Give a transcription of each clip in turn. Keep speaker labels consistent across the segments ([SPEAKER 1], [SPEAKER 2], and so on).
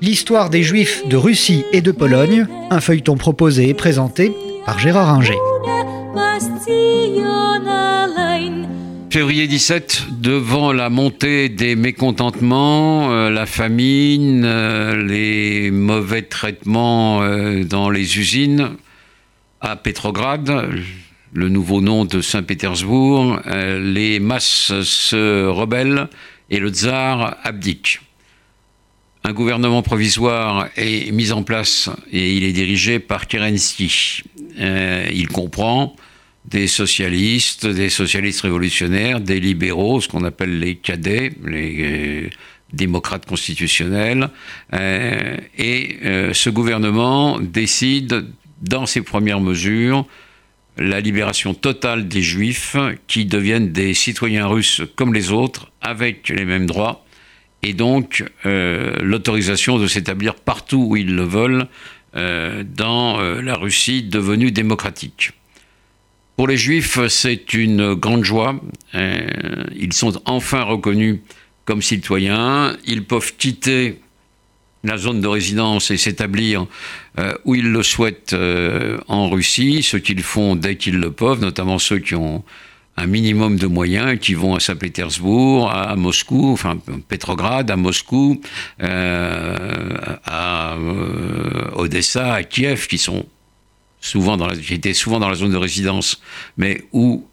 [SPEAKER 1] L'histoire des Juifs de Russie et de Pologne, un feuilleton proposé et présenté par Gérard Inger.
[SPEAKER 2] Février 17, devant la montée des mécontentements, euh, la famine, euh, les mauvais traitements euh, dans les usines, à Petrograd, le nouveau nom de Saint-Pétersbourg, les masses se rebellent et le tsar abdique. Un gouvernement provisoire est mis en place et il est dirigé par Kerensky. Euh, il comprend des socialistes, des socialistes révolutionnaires, des libéraux, ce qu'on appelle les cadets, les euh, démocrates constitutionnels. Euh, et ce gouvernement décide, dans ses premières mesures, la libération totale des juifs qui deviennent des citoyens russes comme les autres, avec les mêmes droits, et donc euh, l'autorisation de s'établir partout où ils le veulent euh, dans euh, la Russie devenue démocratique. Pour les juifs, c'est une grande joie. ils sont enfin reconnus comme citoyens. Ils peuvent quitter la zone de résidence et s'établir euh, où ils le souhaitent euh, en Russie, ce qu'ils font dès qu'ils le peuvent, notamment ceux qui ont un minimum de moyens, qui vont à Saint-Pétersbourg, à, Moscou, enfin Petrograd, à Moscou, euh, à Odessa, à Kiev, qui sont souvent dans qui étaient souvent dans la zone de résidence, mais où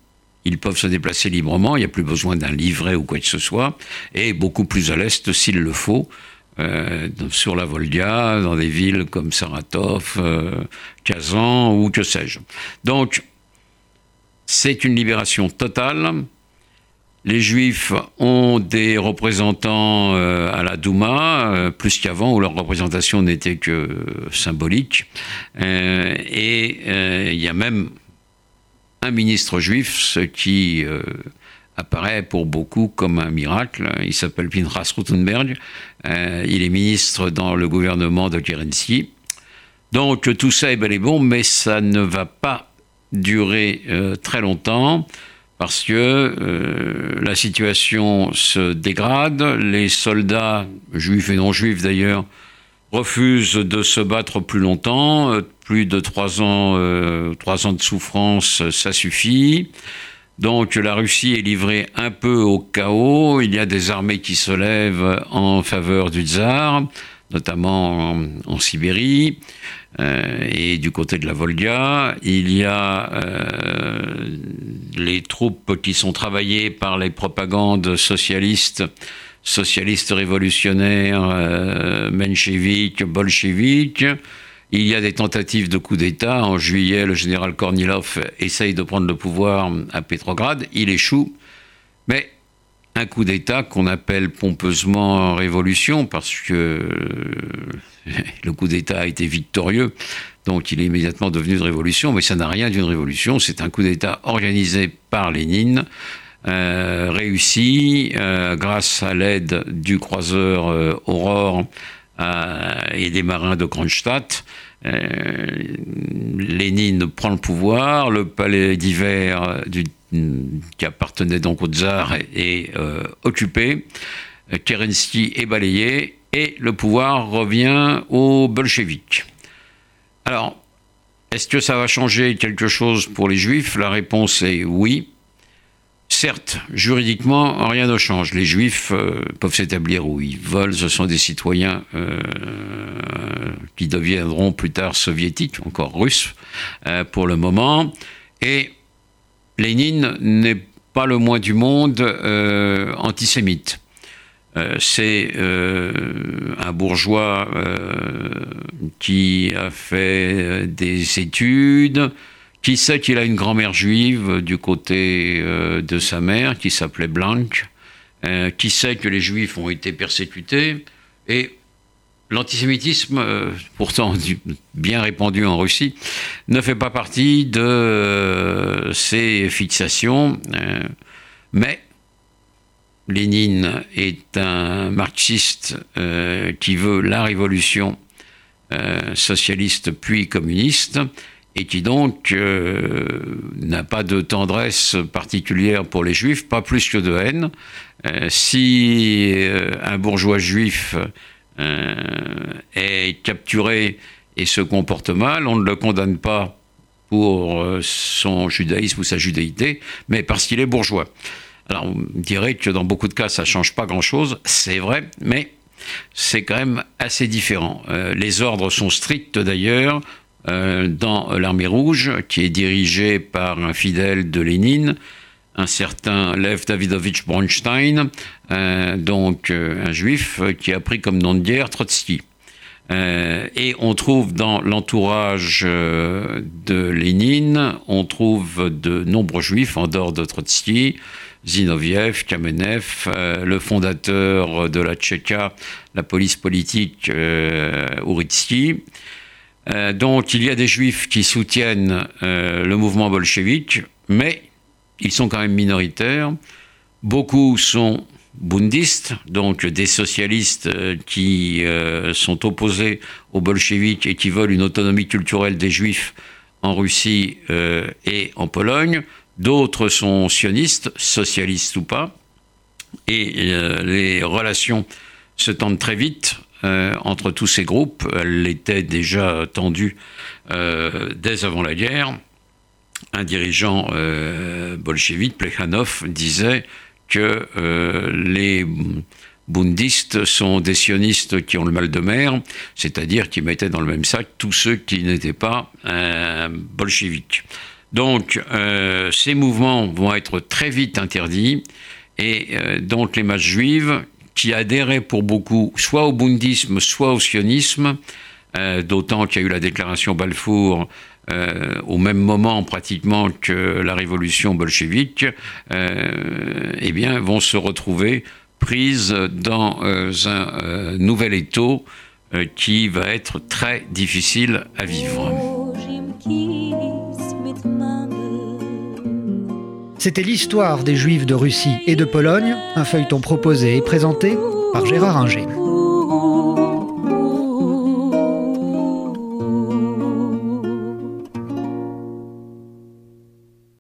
[SPEAKER 2] ils peuvent se déplacer librement, il n'y a plus besoin d'un livret ou quoi que ce soit, et beaucoup plus à l'est s'il le faut, sur la Volga, dans des villes comme Saratov, euh, Kazan ou que sais-je. Donc, c'est une libération totale. Les Juifs ont des représentants euh, à la Douma, plus qu'avant, où leur représentation n'était que symbolique. et il y a même un ministre juif, ce qui apparaît pour beaucoup comme un miracle. Il s'appelle Pinchas Rutenberg. Euh, il est ministre dans le gouvernement de Kerensky. Donc tout ça est bel et bon, mais ça ne va pas durer euh, très longtemps parce que euh, la situation se dégrade. Les soldats, juifs et non juifs d'ailleurs, refusent de se battre plus longtemps. Plus de trois ans, trois ans de souffrance, ça suffit. Donc la Russie est livrée un peu au chaos. Il y a des armées qui se lèvent en faveur du tsar, notamment en, Sibérie euh, et du côté de la Volga. Il y a euh, les troupes qui sont travaillées par les propagandes socialistes socialistes révolutionnaires, euh, mencheviques, bolcheviques. Il y a des tentatives de coup d'État. En juillet, le général Kornilov essaye de prendre le pouvoir à Pétrograd. Il échoue. Mais un coup d'État qu'on appelle pompeusement révolution parce que le coup d'État a été victorieux. Donc il est immédiatement devenu une révolution, mais ça n'a rien d'une révolution. C'est un coup d'État organisé par Lénine, euh, réussi euh, grâce à l'aide du croiseur euh, Aurore euh, et des marins de Kronstadt. Euh, Lénine prend le pouvoir, le palais d'hiver qui appartenait donc au tsar est, euh, occupé, Kerensky est balayé et le pouvoir revient aux bolcheviks. Alors, est-ce que ça va changer quelque chose pour les juifs? La réponse est oui. Certes, juridiquement, rien ne change. Les juifs euh, peuvent s'établir où ils veulent. Ce sont des citoyens euh, qui deviendront plus tard soviétiques, encore russes, euh, pour le moment. Et Lénine n'est pas le moins du monde antisémite. C'est un bourgeois qui a fait des études, qui sait qu'il a une grand-mère juive du côté euh, de sa mère qui s'appelait Blanche euh, Qui sait que les juifs ont été persécutés Et l'antisémitisme, euh, pourtant bien répandu en Russie, ne fait pas partie de ces fixations. mais Lénine est un marxiste qui veut la révolution socialiste puis communiste et qui donc n'a pas de tendresse particulière pour les juifs, pas plus que de haine. si un bourgeois juif est capturé et se comporte mal, on ne le condamne pas pour euh, son judaïsme ou sa judéité, mais parce qu'il est bourgeois. Alors, on dirait que dans beaucoup de cas, ça ne change pas grand-chose, c'est vrai, mais c'est quand même assez différent. Euh, les ordres sont stricts d'ailleurs euh, dans l'armée rouge, qui est dirigée par un fidèle de Lénine, un certain Lev Davidovich Bronstein, donc un juif qui a pris comme nom de guerre Trotsky. Euh, et on trouve dans l'entourage euh, de Lénine, on trouve de nombreux juifs en dehors de Trotsky, Zinoviev, Kamenev, euh, le fondateur de la Tchéka, la police politique Uritsky. Donc il y a des juifs qui soutiennent le mouvement bolchevique, mais ils sont quand même minoritaires. Beaucoup sont bundistes, donc des socialistes euh, qui euh, sont opposés aux bolcheviks et qui veulent une autonomie culturelle des juifs en Russie euh, et en Pologne. D'autres sont sionistes, socialistes ou pas. Et les relations se tendent très vite entre tous ces groupes. Elles étaient déjà tendues dès avant la guerre. Un dirigeant bolchevique, Plekhanov, disait que euh, les bundistes sont des sionistes qui ont le mal de mer, c'est-à-dire qui mettaient dans le même sac tous ceux qui n'étaient pas euh, bolcheviques. Donc euh, ces mouvements vont être très vite interdits et donc les masses juives qui adhéraient pour beaucoup soit au bundisme, soit au sionisme, d'autant qu'il y a eu la déclaration Balfour euh, au même moment pratiquement que la révolution bolchevique, euh, eh bien, vont se retrouver prises dans euh, un nouvel étau qui va être très difficile à vivre.
[SPEAKER 1] C'était l'histoire des Juifs de Russie et de Pologne, un feuilleton proposé et présenté par Gérard Inger.